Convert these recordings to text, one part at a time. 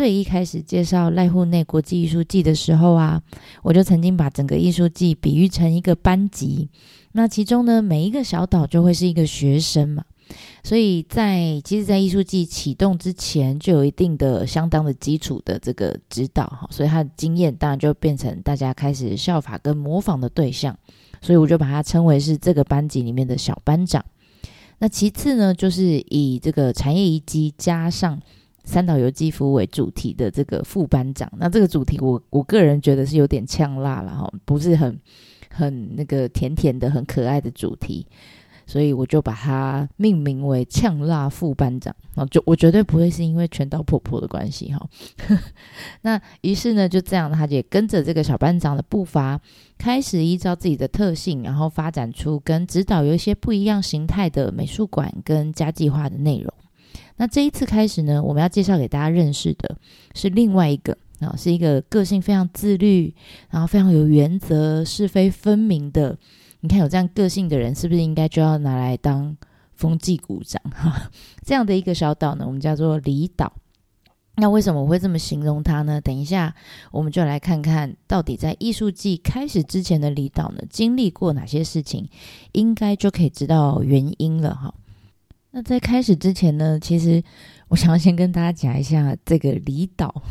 最一开始介绍濑户内国际艺术季的时候啊，我就曾经把整个艺术季比喻成一个班级。那其中呢，每一个小岛就会是一个学生嘛。所以在其实，在艺术季启动之前，就有一定的、相当的基础的这个指导哈。所以他的经验当然就变成大家开始效法跟模仿的对象。所以我就把它称为是这个班级里面的小班长。那其次呢，就是以这个产业遗迹加上。三岛由纪夫为主题的这个副班长，那这个主题我我个人觉得是有点呛辣了哈，不是很很那个甜甜的、很可爱的主题，所以我就把它命名为呛辣副班长啊，就我绝对不会是因为全岛婆婆的关系哈。那于是呢，就这样，他也跟着这个小班长的步伐，开始依照自己的特性，然后发展出跟指导有一些不一样形态的美术馆跟家计划的内容。那这一次开始呢，我们要介绍给大家认识的是另外一个啊，是一个个性非常自律，然后非常有原则、是非分明的。你看有这样个性的人，是不是应该就要拿来当风纪股长？哈，这样的一个小岛呢，我们叫做离岛。那为什么我会这么形容它呢？等一下，我们就来看看到底在艺术季开始之前的离岛呢，经历过哪些事情，应该就可以知道原因了哈。那在开始之前呢，其实我想要先跟大家讲一下这个“离岛”，“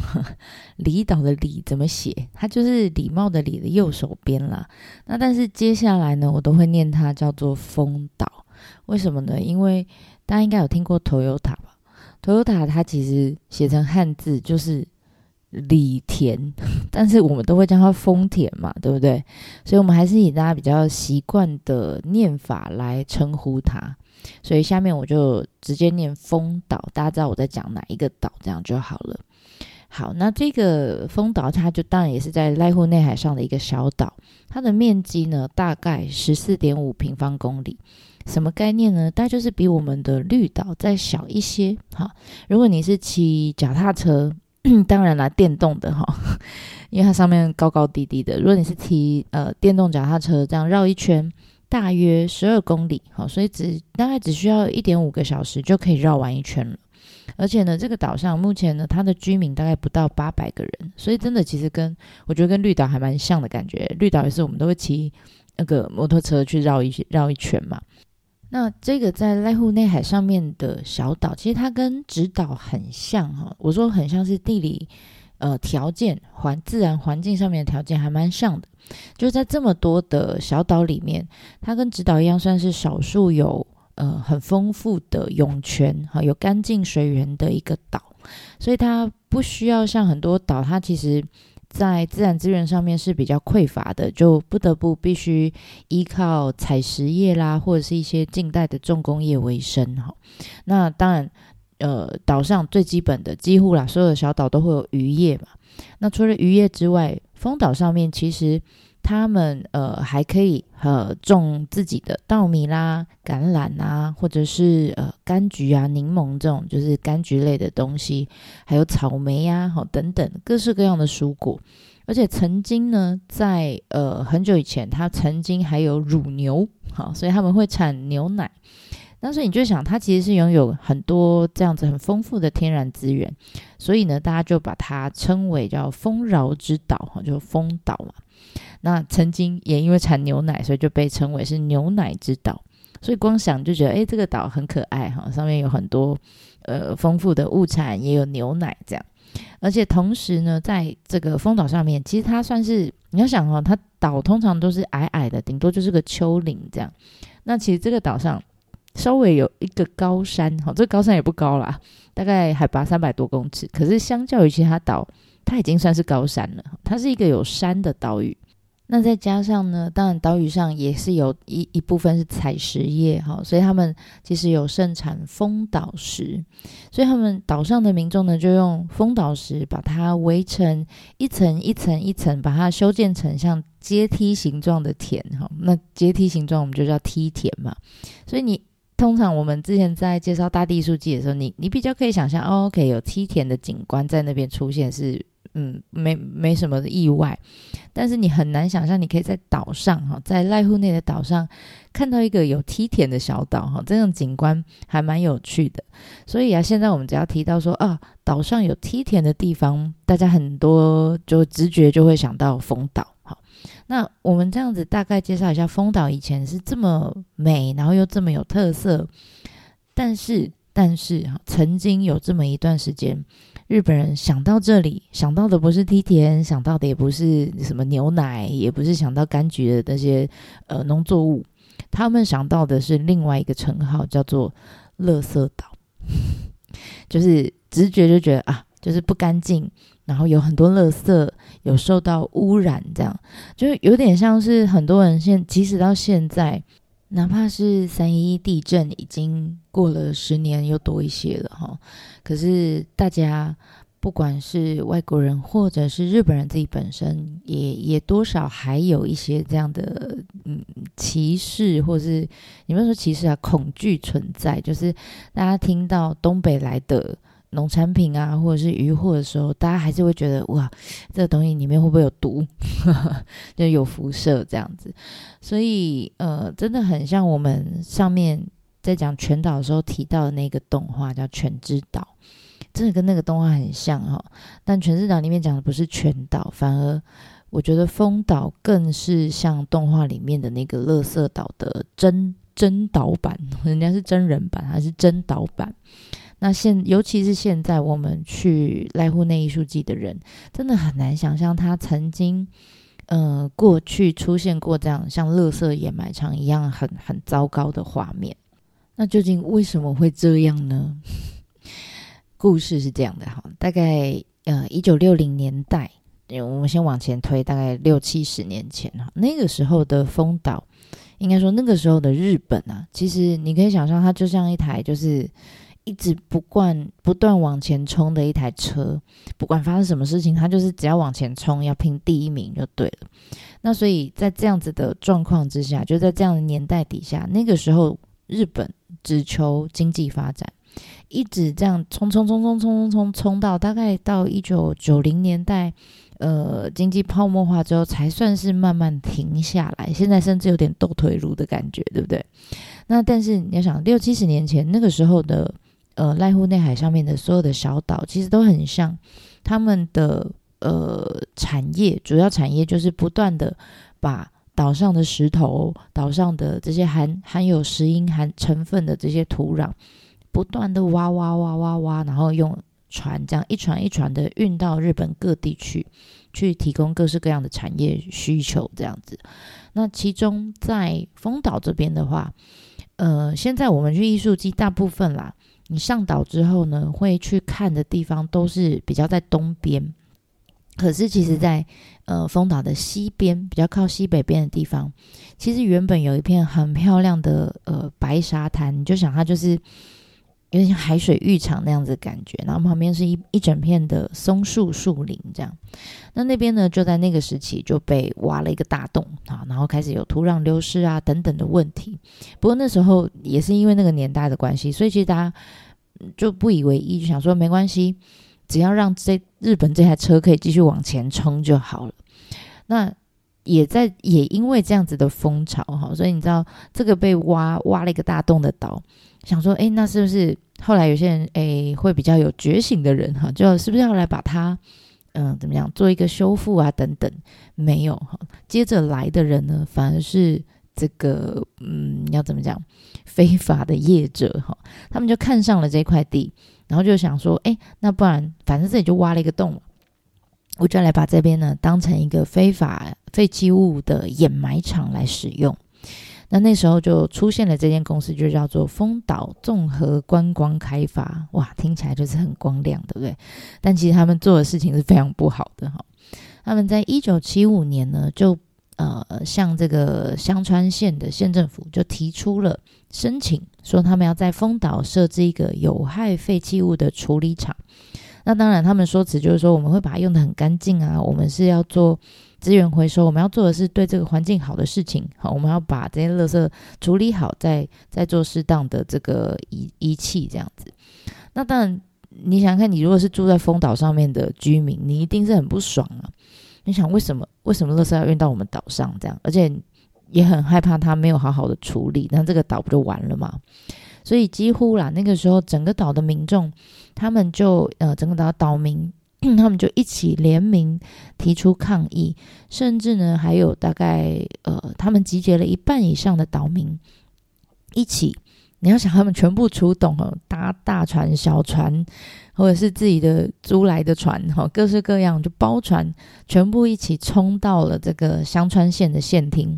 离岛”的“离”怎么写？它就是礼貌的“礼”的右手边啦。那但是接下来呢，我都会念它叫做“丰岛”。为什么呢？因为大家应该有听过 Toyota 吧？Toyota 它其实写成汉字就是“李田”，但是我们都会叫它“丰田”嘛，对不对？所以我们还是以大家比较习惯的念法来称呼它。所以下面我就直接念丰岛，大家知道我在讲哪一个岛，这样就好了。好，那这个丰岛它就当然也是在濑户内海上的一个小岛，它的面积呢大概十四点五平方公里。什么概念呢？大概就是比我们的绿岛再小一些。好，如果你是骑脚踏车，当然啦，电动的哈，因为它上面高高低低的。如果你是骑呃电动脚踏车，这样绕一圈。大约十二公里，好，所以只大概只需要一点五个小时就可以绕完一圈了。而且呢，这个岛上目前呢，它的居民大概不到八百个人，所以真的其实跟我觉得跟绿岛还蛮像的感觉。绿岛也是我们都会骑那个摩托车去绕一绕一圈嘛。那这个在濑户内海上面的小岛，其实它跟直岛很像哈。我说很像是地理。呃，条件环自然环境上面的条件还蛮像的，就在这么多的小岛里面，它跟直岛一样，算是少数有呃很丰富的涌泉哈，有干净水源的一个岛，所以它不需要像很多岛，它其实在自然资源上面是比较匮乏的，就不得不必须依靠采石业啦，或者是一些近代的重工业为生哈。那当然。呃，岛上最基本的几乎啦，所有的小岛都会有渔业嘛。那除了渔业之外，丰岛上面其实他们呃还可以呃种自己的稻米啦、橄榄啊，或者是呃柑橘啊、柠檬这种就是柑橘类的东西，还有草莓呀，好等等各式各样的蔬果。而且曾经呢，在呃很久以前，它曾经还有乳牛，好，所以他们会产牛奶。但是你就想，它其实是拥有很多这样子很丰富的天然资源，所以呢，大家就把它称为叫丰饶之岛，哈，就丰岛嘛。那曾经也因为产牛奶，所以就被称为是牛奶之岛。所以光想就觉得，哎，这个岛很可爱，哈，上面有很多呃丰富的物产，也有牛奶这样。而且同时呢，在这个丰岛上面，其实它算是你要想哈，它岛通常都是矮矮的，顶多就是个丘陵这样。那其实这个岛上。稍微有一个高山，哈，这高山也不高啦，大概海拔三百多公尺。可是相较于其他岛，它已经算是高山了。它是一个有山的岛屿。那再加上呢，当然岛屿上也是有一一部分是采石业哈，所以他们其实有盛产风岛石，所以他们岛上的民众呢，就用风岛石把它围成一层一层一层，把它修建成像阶梯形状的田哈。那阶梯形状我们就叫梯田嘛。所以你通常我们之前在介绍大地艺术季的时候，你你比较可以想象哦，OK，有梯田的景观在那边出现是。嗯，没没什么意外，但是你很难想象，你可以在岛上哈，在濑户内的岛上看到一个有梯田的小岛哈，这种景观还蛮有趣的。所以啊，现在我们只要提到说啊，岛上有梯田的地方，大家很多就直觉就会想到丰岛。那我们这样子大概介绍一下丰岛以前是这么美，然后又这么有特色，但是但是，曾经有这么一段时间。日本人想到这里，想到的不是梯田，想到的也不是什么牛奶，也不是想到柑橘的那些呃农作物，他们想到的是另外一个称号，叫做“垃圾岛”，就是直觉就觉得啊，就是不干净，然后有很多垃圾，有受到污染，这样就有点像是很多人现，即使到现在。哪怕是三一一地震已经过了十年又多一些了哈，可是大家不管是外国人或者是日本人自己本身，也也多少还有一些这样的嗯歧视，或是你们说歧视啊恐惧存在，就是大家听到东北来的。农产品啊，或者是渔获的时候，大家还是会觉得哇，这个东西里面会不会有毒，就有辐射这样子。所以呃，真的很像我们上面在讲全岛的时候提到的那个动画，叫《全知岛》，真的跟那个动画很像哈。但《全知岛》里面讲的不是全岛，反而我觉得风岛更是像动画里面的那个乐色岛的真真岛版，人家是真人版还是真岛版？那现尤其是现在，我们去濑户内艺术季的人，真的很难想象他曾经，呃，过去出现过这样像乐色掩埋场一样很很糟糕的画面。那究竟为什么会这样呢？故事是这样的哈，大概呃一九六零年代，我们先往前推，大概六七十年前哈，那个时候的丰岛，应该说那个时候的日本啊，其实你可以想象，它就像一台就是。一直不惯不断往前冲的一台车，不管发生什么事情，他就是只要往前冲，要拼第一名就对了。那所以在这样子的状况之下，就在这样的年代底下，那个时候日本只求经济发展，一直这样冲冲冲冲冲冲冲冲到大概到一九九零年代，呃，经济泡沫化之后，才算是慢慢停下来。现在甚至有点斗退路的感觉，对不对？那但是你要想，六七十年前那个时候的。呃，濑户内海上面的所有的小岛，其实都很像他们的呃产业，主要产业就是不断的把岛上的石头、岛上的这些含含有石英含成分的这些土壤，不断的挖挖挖挖挖，然后用船这样一船一船的运到日本各地去，去提供各式各样的产业需求这样子。那其中在丰岛这边的话，呃，现在我们去艺术机大部分啦。你上岛之后呢，会去看的地方都是比较在东边，可是其实，在呃丰岛的西边，比较靠西北边的地方，其实原本有一片很漂亮的呃白沙滩，你就想它就是有点像海水浴场那样子的感觉，然后旁边是一一整片的松树树林这样。那那边呢，就在那个时期就被挖了一个大洞啊，然后开始有土壤流失啊等等的问题。不过那时候也是因为那个年代的关系，所以其实大家就不以为意，就想说没关系，只要让这日本这台车可以继续往前冲就好了。那也在也因为这样子的风潮哈，所以你知道这个被挖挖了一个大洞的岛，想说哎，那是不是后来有些人哎会比较有觉醒的人哈，就是不是要来把它。嗯，怎么样做一个修复啊？等等，没有哈。接着来的人呢，反而是这个嗯，要怎么讲？非法的业者哈，他们就看上了这块地，然后就想说，哎，那不然反正这里就挖了一个洞，我就来把这边呢当成一个非法废弃物的掩埋场来使用。那那时候就出现了这间公司，就叫做丰岛综合观光开发。哇，听起来就是很光亮，对不对？但其实他们做的事情是非常不好的哈。他们在一九七五年呢，就呃向这个香川县的县政府就提出了申请，说他们要在丰岛设置一个有害废弃物的处理厂。那当然，他们说辞就是说我们会把它用的很干净啊，我们是要做资源回收，我们要做的是对这个环境好的事情。好，我们要把这些垃圾处理好，再再做适当的这个仪仪器这样子。那当然，你想看，你如果是住在丰岛上面的居民，你一定是很不爽啊。你想为什么为什么垃圾要运到我们岛上这样？而且也很害怕它没有好好的处理，那这个岛不就完了吗？所以几乎啦，那个时候整个岛的民众，他们就呃，整个岛岛民，他们就一起联名提出抗议，甚至呢，还有大概呃，他们集结了一半以上的岛民一起。你要想，他们全部出动哦，搭大船、小船，或者是自己的租来的船，哈，各式各样就包船，全部一起冲到了这个香川县的县厅，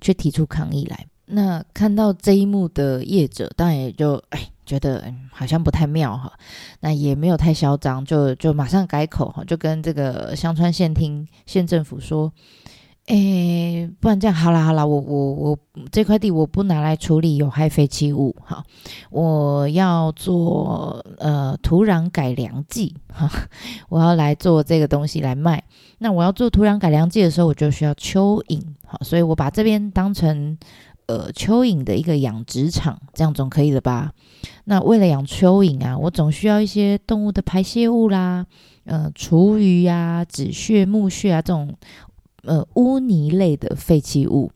去提出抗议来。那看到这一幕的业者，当然也就哎觉得好像不太妙哈，那也没有太嚣张，就就马上改口哈，就跟这个香川县厅县政府说，哎，不然这样好了好了，我我我这块地我不拿来处理有害废弃物哈，我要做呃土壤改良剂哈，我要来做这个东西来卖。那我要做土壤改良剂的时候，我就需要蚯蚓好，所以我把这边当成。呃，蚯蚓的一个养殖场，这样总可以了吧？那为了养蚯蚓啊，我总需要一些动物的排泄物啦，呃，厨余呀、纸屑、木屑啊这种呃污泥类的废弃物。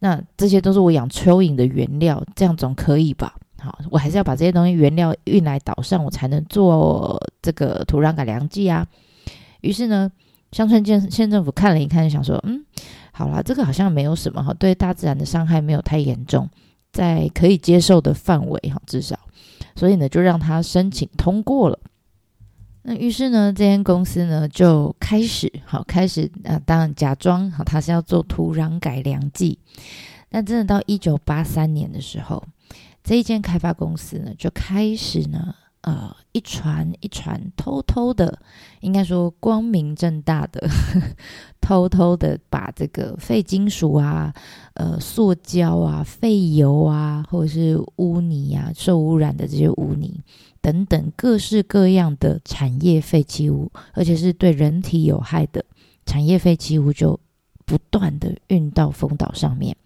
那这些都是我养蚯蚓的原料，这样总可以吧？好，我还是要把这些东西原料运来岛上，我才能做这个土壤改良剂啊。于是呢，乡村县县政府看了一看，想说，嗯。好啦，这个好像没有什么哈，对大自然的伤害没有太严重，在可以接受的范围哈，至少，所以呢，就让他申请通过了。那于是呢，这间公司呢就开始好开始啊，当然假装好，他是要做土壤改良剂。那真的到一九八三年的时候，这一间开发公司呢就开始呢。呃，一船一船偷偷的，应该说光明正大的，偷偷的把这个废金属啊、呃，塑胶啊、废油啊，或者是污泥啊、受污染的这些污泥等等各式各样的产业废弃物，而且是对人体有害的产业废弃物，就不断的运到丰岛上面。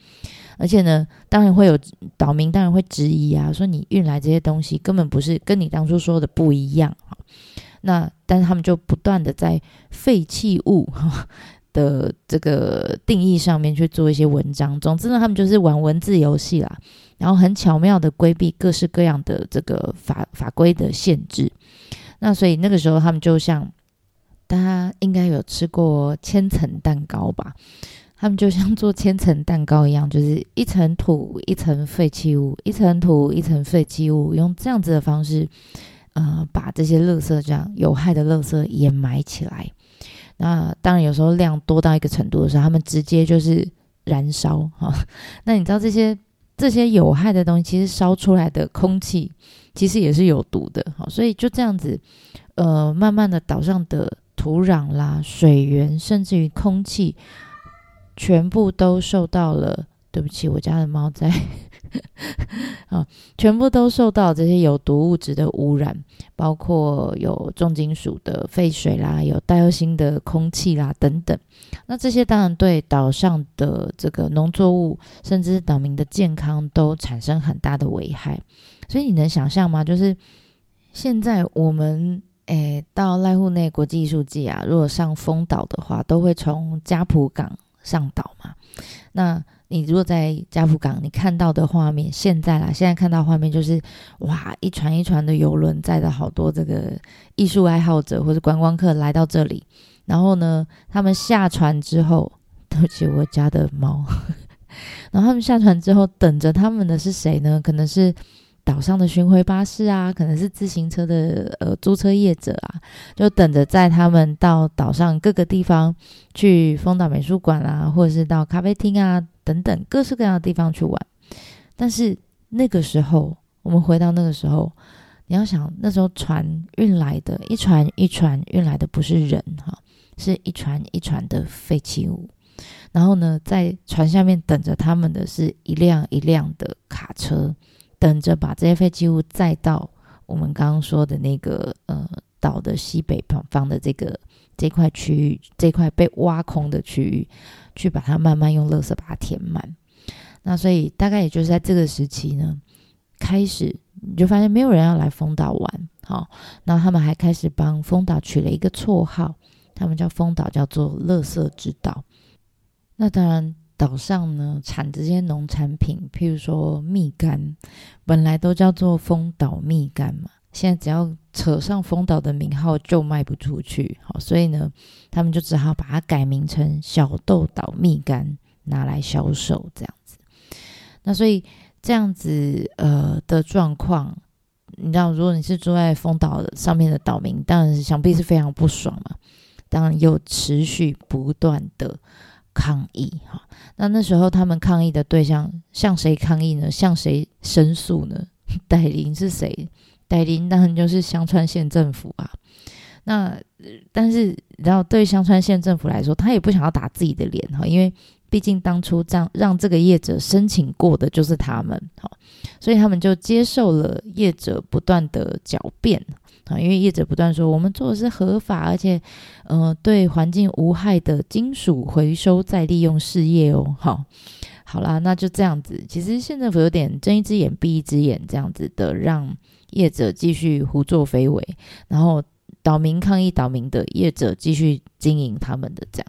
而且呢，当然会有岛民，当然会质疑啊，说你运来这些东西根本不是跟你当初说的不一样哈。那但是他们就不断的在废弃物的这个定义上面去做一些文章。总之呢，他们就是玩文字游戏啦，然后很巧妙的规避各式各样的这个法法规的限制。那所以那个时候他们就像大家应该有吃过千层蛋糕吧。他们就像做千层蛋糕一样，就是一层土一层废弃物，一层土一层废弃物，用这样子的方式，呃，把这些垃圾这样有害的垃圾掩埋起来。那当然有时候量多到一个程度的时候，他们直接就是燃烧 哈。那你知道这些这些有害的东西，其实烧出来的空气其实也是有毒的哈。所以就这样子，呃，慢慢的岛上的土壤啦、水源，甚至于空气。全部都受到了，对不起，我家的猫在啊，全部都受到这些有毒物质的污染，包括有重金属的废水啦，有带有新的空气啦等等。那这些当然对岛上的这个农作物，甚至是岛民的健康都产生很大的危害。所以你能想象吗？就是现在我们诶到濑户内国际艺术季啊，如果上丰岛的话，都会从加浦港。上岛嘛？那你如果在加浦港，你看到的画面，现在啦，现在看到画面就是哇，一船一船的游轮载着好多这个艺术爱好者或者观光客来到这里，然后呢，他们下船之后，对不起，我家的猫，然后他们下船之后，等着他们的是谁呢？可能是。岛上的巡回巴士啊，可能是自行车的呃租车业者啊，就等着载他们到岛上各个地方去，丰岛美术馆啊，或者是到咖啡厅啊等等各式各样的地方去玩。但是那个时候，我们回到那个时候，你要想那时候船运来的，一船一船运来的不是人哈，是一船一船的废弃物。然后呢，在船下面等着他们的是一辆一辆的卡车，等着把这些废弃物载到我们刚刚说的那个呃岛的西北方方的这个这块区域，这块被挖空的区域，去把它慢慢用垃圾把它填满。那所以大概也就是在这个时期呢，开始你就发现没有人要来丰岛玩，好，那他们还开始帮丰岛取了一个绰号，他们叫丰岛叫做“垃圾之岛”。那当然，岛上呢产这些农产品，譬如说蜜柑，本来都叫做丰岛蜜柑嘛，现在只要扯上丰岛的名号就卖不出去，好，所以呢，他们就只好把它改名成小豆岛蜜柑，拿来销售这样子。那所以这样子呃的状况，你知道，如果你是住在丰岛上面的岛民，当然是想必是非常不爽嘛，当然又持续不断的。抗议哈，那那时候他们抗议的对象向谁抗议呢？向谁申诉呢？代理是谁？代理当然就是香川县政府啊。那但是然后对香川县政府来说，他也不想要打自己的脸哈，因为毕竟当初让让这个业者申请过的就是他们哈，所以他们就接受了业者不断的狡辩。啊，因为业者不断说我们做的是合法，而且，呃，对环境无害的金属回收再利用事业哦。好，好啦，那就这样子。其实县政府有点睁一只眼闭一只眼，这样子的让业者继续胡作非为，然后岛民抗议，岛民的业者继续经营他们的这样。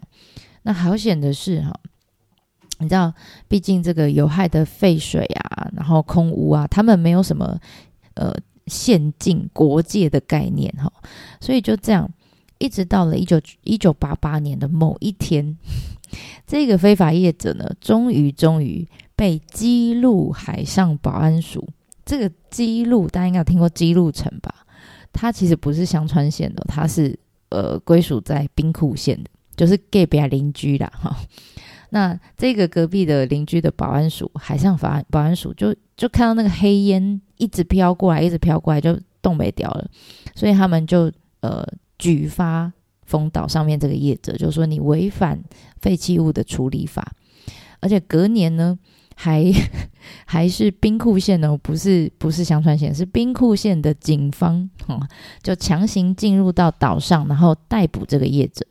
那好险的是哈，你知道，毕竟这个有害的废水啊，然后空污啊，他们没有什么呃。县境国界的概念哈，所以就这样，一直到了一九一九八八年的某一天，这个非法业者呢，终于终于被基路海上保安署。这个基路大家应该有听过基路城吧？它其实不是香川县的，它是呃归属在兵库县的，就是隔壁邻居啦哈。那这个隔壁的邻居的保安署，海上保安保安署就就看到那个黑烟一直飘过来，一直飘过来，就冻没掉了，所以他们就呃举发丰岛上面这个业者，就说你违反废弃物的处理法，而且隔年呢，还 还是兵库县呢，不是不是香川县，是兵库县的警方，哈，就强行进入到岛上，然后逮捕这个业者。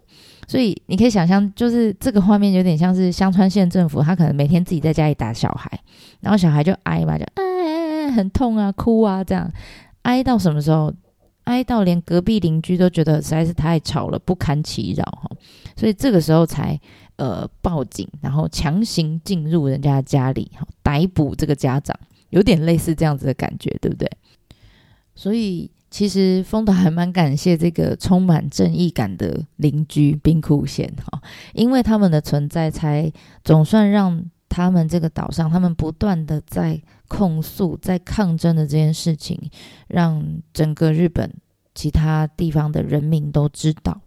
所以你可以想象，就是这个画面有点像是香川县政府，他可能每天自己在家里打小孩，然后小孩就挨嘛，就哎很痛啊，哭啊，这样挨到什么时候？挨到连隔壁邻居都觉得实在是太吵了，不堪其扰哈。所以这个时候才呃报警，然后强行进入人家家里，逮捕这个家长，有点类似这样子的感觉，对不对？所以。其实丰岛还蛮感谢这个充满正义感的邻居冰库县哈，因为他们的存在，才总算让他们这个岛上，他们不断的在控诉、在抗争的这件事情，让整个日本其他地方的人民都知道。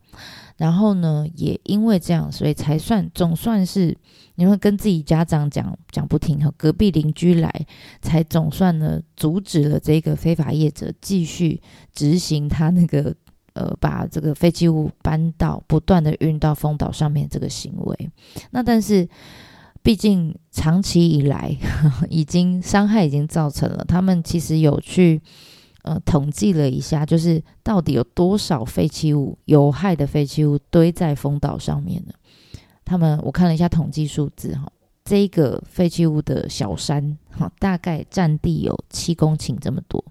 然后呢，也因为这样，所以才算总算是你会跟自己家长讲讲不听，和隔壁邻居来，才总算呢阻止了这个非法业者继续执行他那个 呃把这个废弃物搬到不断的运到丰岛上面这个行为。那但是毕竟长期以来 已经伤害已经造成了，他们其实有去。呃，统计了一下，就是到底有多少废弃物、有害的废弃物堆在风岛上面呢？他们我看了一下统计数字，哈，这个废弃物的小山，哈，大概占地有七公顷这么多，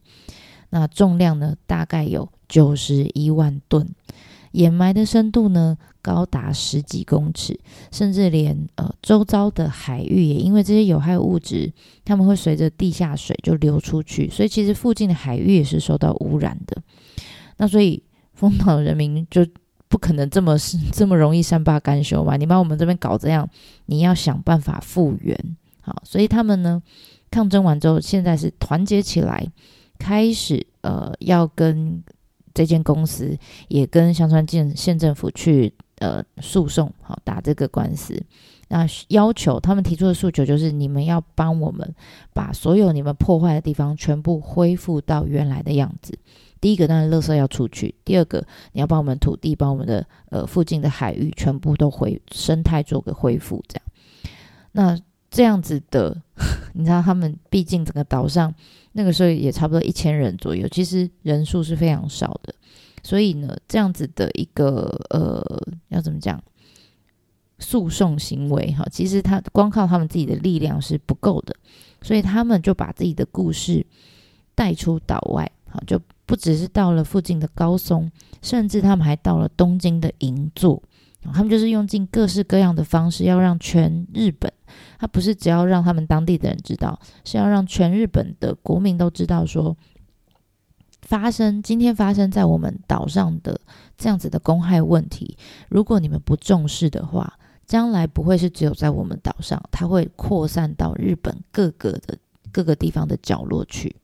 那重量呢，大概有九十一万吨。掩埋的深度呢，高达十几公尺，甚至连呃周遭的海域也因为这些有害物质，他们会随着地下水就流出去，所以其实附近的海域也是受到污染的。那所以丰岛人民就不可能这么是这么容易善罢甘休嘛？你把我们这边搞这样，你要想办法复原。好，所以他们呢抗争完之后，现在是团结起来，开始呃要跟。这间公司也跟香川县县政府去呃诉讼，好打这个官司。那要求他们提出的诉求就是，你们要帮我们把所有你们破坏的地方全部恢复到原来的样子，第一个当然，垃圾要出去；第二个，你要把我们土地、把我们的呃附近的海域全部都恢生态做个恢复。这样，那这样子的，你知道，他们毕竟整个岛上那个时候也差不多一千人左右，其实人数是非常少的。所以呢，这样子的一个呃，要怎么讲？诉讼行为哈，其实他光靠他们自己的力量是不够的，所以他们就把自己的故事带出岛外，好就不只是到了附近的高松，甚至他们还到了东京的银座，他们就是用尽各式各样的方式，要让全日本，他不是只要让他们当地的人知道，是要让全日本的国民都知道说，发生今天发生在我们岛上的这样子的公害问题，如果你们不重视的话。将来不会是只有在我们岛上，它会扩散到日本各个的各个地方的角落去。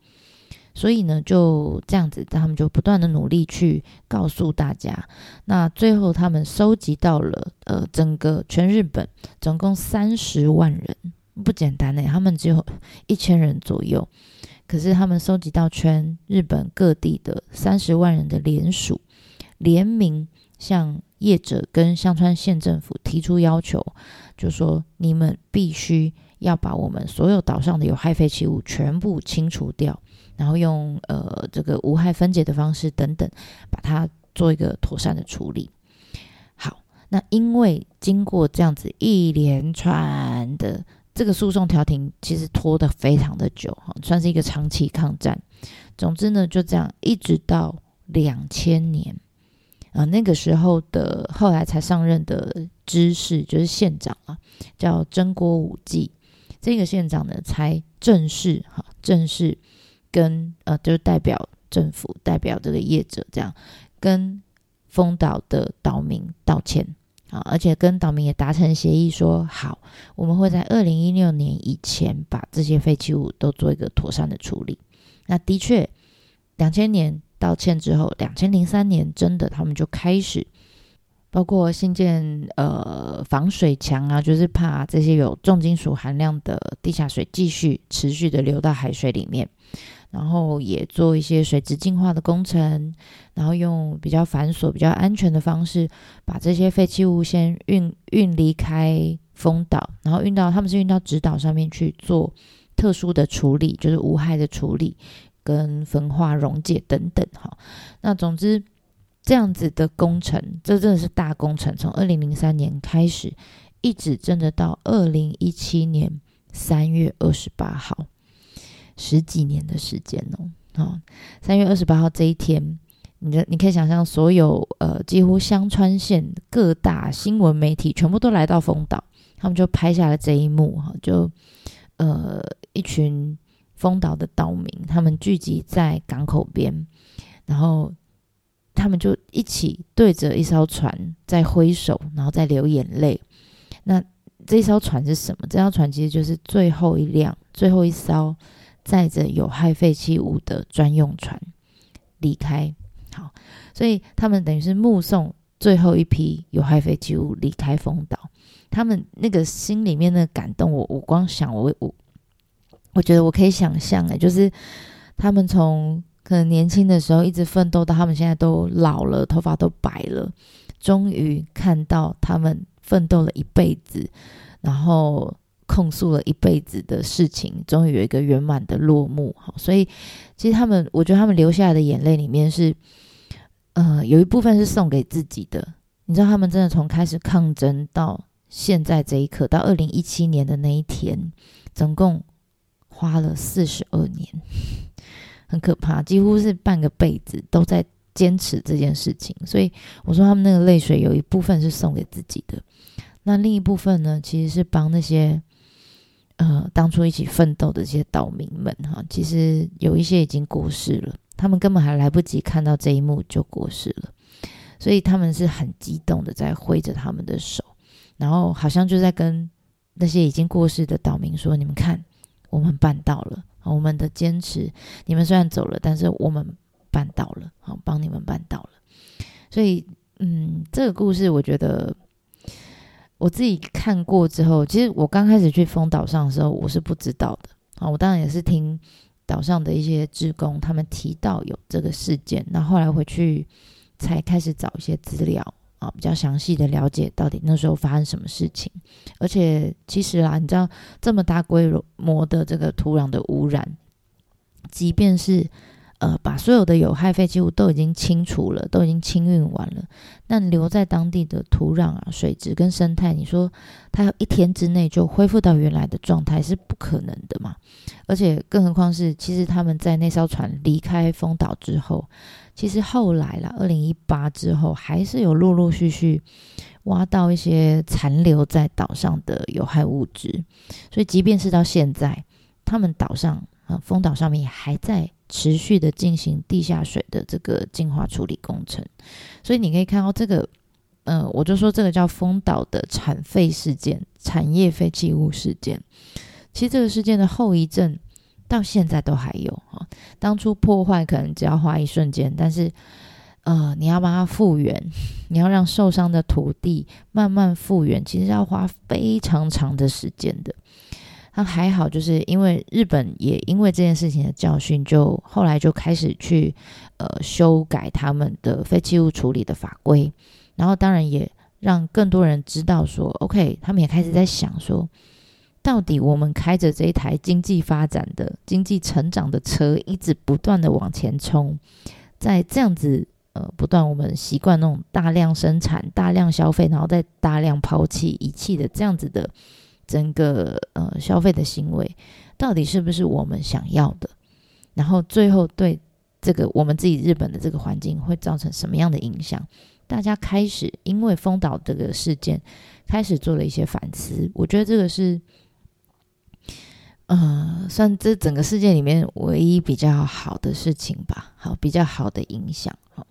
所以呢，就这样子，他们就不断的努力去告诉大家。那最后，他们收集到了呃，整个全日本总共三十万人，不简单呢。他们只有一千人左右，可是他们收集到全日本各地的三十万人的联署联名。向业者跟香川县政府提出要求，就说你们必须要把我们所有岛上的有害废弃物全部清除掉，然后用呃这个无害分解的方式等等，把它做一个妥善的处理。好，那因为经过这样子一连串的这个诉讼调停，其实拖得非常的久哈，算是一个长期抗战。总之呢，就这样一直到两千年。啊，那个时候的后来才上任的知事就是县长啊，叫曾国武纪。这个县长呢，才正式哈，正式跟呃，就是代表政府、代表这个业者这样，跟丰岛的岛民道歉啊，而且跟岛民也达成协议，说好，我们会在二零一六年以前把这些废弃物都做一个妥善的处理。那的确，两千年。道歉之后，两千零三年真的他们就开始，包括新建呃防水墙啊，就是怕这些有重金属含量的地下水继续持续的流到海水里面，然后也做一些水质净化的工程，然后用比较繁琐、比较安全的方式，把这些废弃物先运运离开丰岛，然后运到他们是运到直岛上面去做特殊的处理，就是无害的处理。跟焚化溶解等等，哈，那总之这样子的工程，这真的是大工程。从二零零三年开始，一直真的到二零一七年三月二十八号，十几年的时间哦。好，三月二十八号这一天，你的你可以想象，所有呃几乎香川县各大新闻媒体全部都来到丰岛，他们就拍下了这一幕，哈，就呃一群。丰岛的岛民，他们聚集在港口边，然后他们就一起对着一艘船在挥手，然后在流眼泪。那这艘船是什么？这艘船其实就是最后一辆、最后一艘载着有害废弃物的专用船离开。好，所以他们等于是目送最后一批有害废弃物离开丰岛。他们那个心里面的感动，我我光想，我我。我觉得我可以想象，哎，就是他们从可能年轻的时候一直奋斗到他们现在都老了，头发都白了，终于看到他们奋斗了一辈子，然后控诉了一辈子的事情，终于有一个圆满的落幕。好，所以其实他们，我觉得他们流下来的眼泪里面是，呃，有一部分是送给自己的。你知道，他们真的从开始抗争到现在这一刻，到二零一七年的那一天，总共。花了四十二年，很可怕，几乎是半个辈子都在坚持这件事情。所以我说，他们那个泪水有一部分是送给自己的，那另一部分呢，其实是帮那些呃当初一起奋斗的这些岛民们哈。其实有一些已经过世了，他们根本还来不及看到这一幕就过世了，所以他们是很激动的在挥着他们的手，然后好像就在跟那些已经过世的岛民说：“你们看。”我们办到了，我们的坚持。你们虽然走了，但是我们办到了，好，帮你们办到了。所以，嗯，这个故事我觉得我自己看过之后，其实我刚开始去封岛上的时候，我是不知道的啊。我当然也是听岛上的一些职工，他们提到有这个事件，那后来回去才开始找一些资料啊，比较详细的了解到底那时候发生什么事情。而且其实啊，你知道这么大规模的这个土壤的污染，即便是呃，把所有的有害废弃物都已经清除了，都已经清运完了。但留在当地的土壤啊、水质跟生态，你说它要一天之内就恢复到原来的状态是不可能的嘛？而且更何况是，其实他们在那艘船离开丰岛之后，其实后来啦，二零一八之后，还是有陆陆续续挖到一些残留在岛上的有害物质。所以，即便是到现在，他们岛上啊，丰岛上面也还在。持续的进行地下水的这个净化处理工程，所以你可以看到这个，嗯，我就说这个叫丰岛的产废事件、产业废弃物事件。其实这个事件的后遗症到现在都还有啊。当初破坏可能只要花一瞬间，但是呃，你要把它复原，你要让受伤的土地慢慢复原，其实要花非常长的时间的。那还好，就是因为日本也因为这件事情的教训，就后来就开始去呃修改他们的废弃物处理的法规，然后当然也让更多人知道说，OK，他们也开始在想说，到底我们开着这一台经济发展的经济成长的车，一直不断的往前冲，在这样子呃不断我们习惯那种大量生产、大量消费，然后再大量抛弃遗弃的这样子的。整个呃消费的行为到底是不是我们想要的？然后最后对这个我们自己日本的这个环境会造成什么样的影响？大家开始因为丰岛这个事件开始做了一些反思。我觉得这个是呃算这整个世界里面唯一比较好的事情吧。好，比较好的影响。好，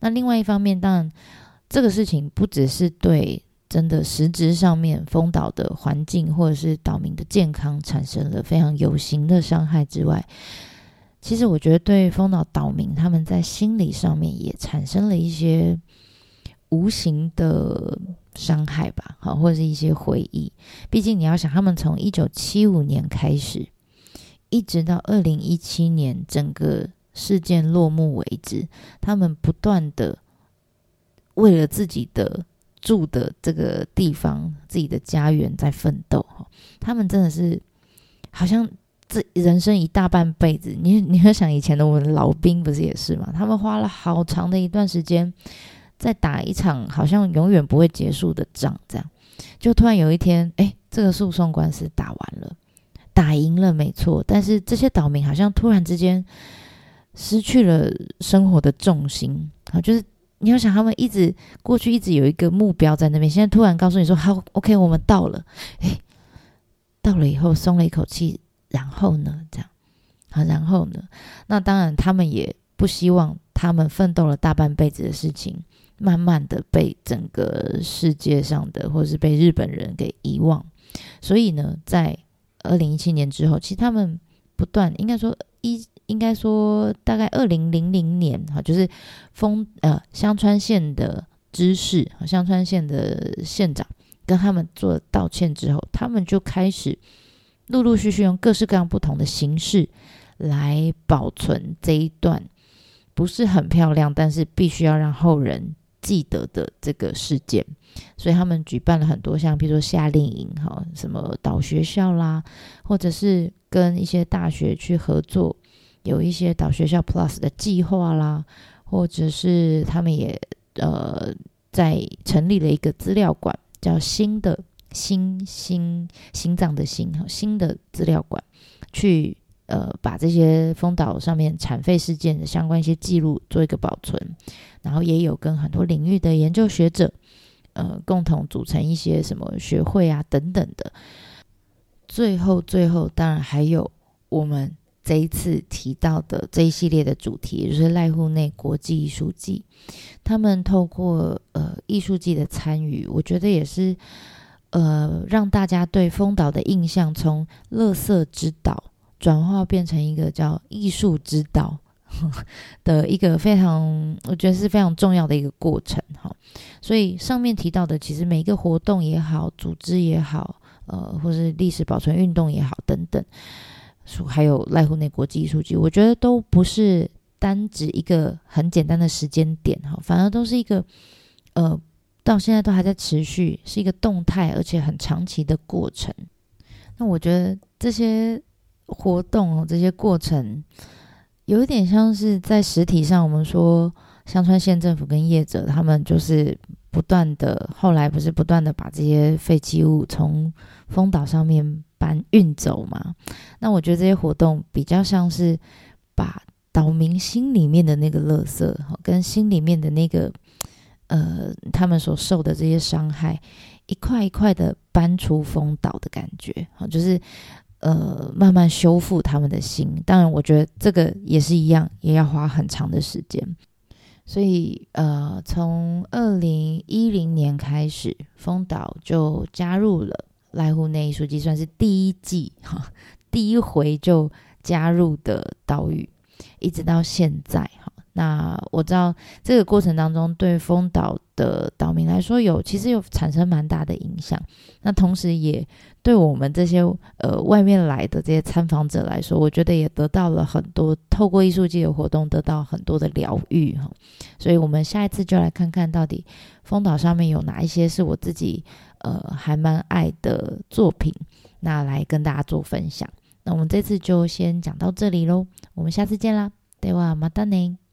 那另外一方面，当然这个事情不只是对。真的实质上面，丰岛的环境或者是岛民的健康产生了非常有形的伤害之外，其实我觉得对丰岛岛民他们在心理上面也产生了一些无形的伤害吧，好，或者是一些回忆。毕竟你要想，他们从一九七五年开始，一直到二零一七年整个事件落幕为止，他们不断的为了自己的。住的这个地方，自己的家园在奋斗，他们真的是好像这人生一大半辈子。你你会想以前的我们老兵不是也是吗？他们花了好长的一段时间在打一场好像永远不会结束的仗，这样就突然有一天，哎，这个诉讼官司打完了，打赢了，没错。但是这些岛民好像突然之间失去了生活的重心啊，就是。你要想，他们一直过去一直有一个目标在那边，现在突然告诉你说：“好，OK，我们到了。”诶，到了以后松了一口气，然后呢？这样，啊，然后呢？那当然，他们也不希望他们奋斗了大半辈子的事情，慢慢的被整个世界上的或是被日本人给遗忘。所以呢，在二零一七年之后，其实他们不断应该说一。应该说，大概二零零零年，哈，就是丰呃香川县的知事香川县的县长跟他们做道歉之后，他们就开始陆陆续续用各式各样不同的形式来保存这一段不是很漂亮，但是必须要让后人记得的这个事件。所以他们举办了很多像，比如说夏令营，哈，什么岛学校啦，或者是跟一些大学去合作。有一些导学校 Plus 的计划啦，或者是他们也呃在成立了一个资料馆，叫新的心心心脏的心哈新的资料馆，去呃把这些丰岛上面产废事件的相关一些记录做一个保存，然后也有跟很多领域的研究学者呃共同组成一些什么学会啊等等的，最后最后当然还有我们。这一次提到的这一系列的主题，就是濑户内国际艺术季。他们透过呃艺术季的参与，我觉得也是呃让大家对丰岛的印象从“乐色之岛”转化变成一个叫“艺术指导”的一个非常，我觉得是非常重要的一个过程哈。所以上面提到的，其实每一个活动也好，组织也好，呃，或是历史保存运动也好，等等。还有赖户内国际艺术节，我觉得都不是单指一个很简单的时间点哈，反而都是一个呃，到现在都还在持续，是一个动态而且很长期的过程。那我觉得这些活动这些过程，有一点像是在实体上，我们说香川县政府跟业者他们就是不断的，后来不是不断的把这些废弃物从丰岛上面。搬运走嘛？那我觉得这些活动比较像是把岛民心里面的那个垃圾，跟心里面的那个呃，他们所受的这些伤害，一块一块的搬出风岛的感觉，好，就是呃，慢慢修复他们的心。当然，我觉得这个也是一样，也要花很长的时间。所以，呃，从二零一零年开始，风岛就加入了。濑户内艺术季算是第一季哈，第一回就加入的岛屿，一直到现在哈。那我知道这个过程当中，对丰岛的岛民来说，有其实有产生蛮大的影响。那同时也对我们这些呃外面来的这些参访者来说，我觉得也得到了很多透过艺术季的活动，得到很多的疗愈哈。所以我们下一次就来看看到底丰岛上面有哪一些是我自己。呃，还蛮爱的作品，那来跟大家做分享。那我们这次就先讲到这里喽，我们下次见啦，对哇，马达内。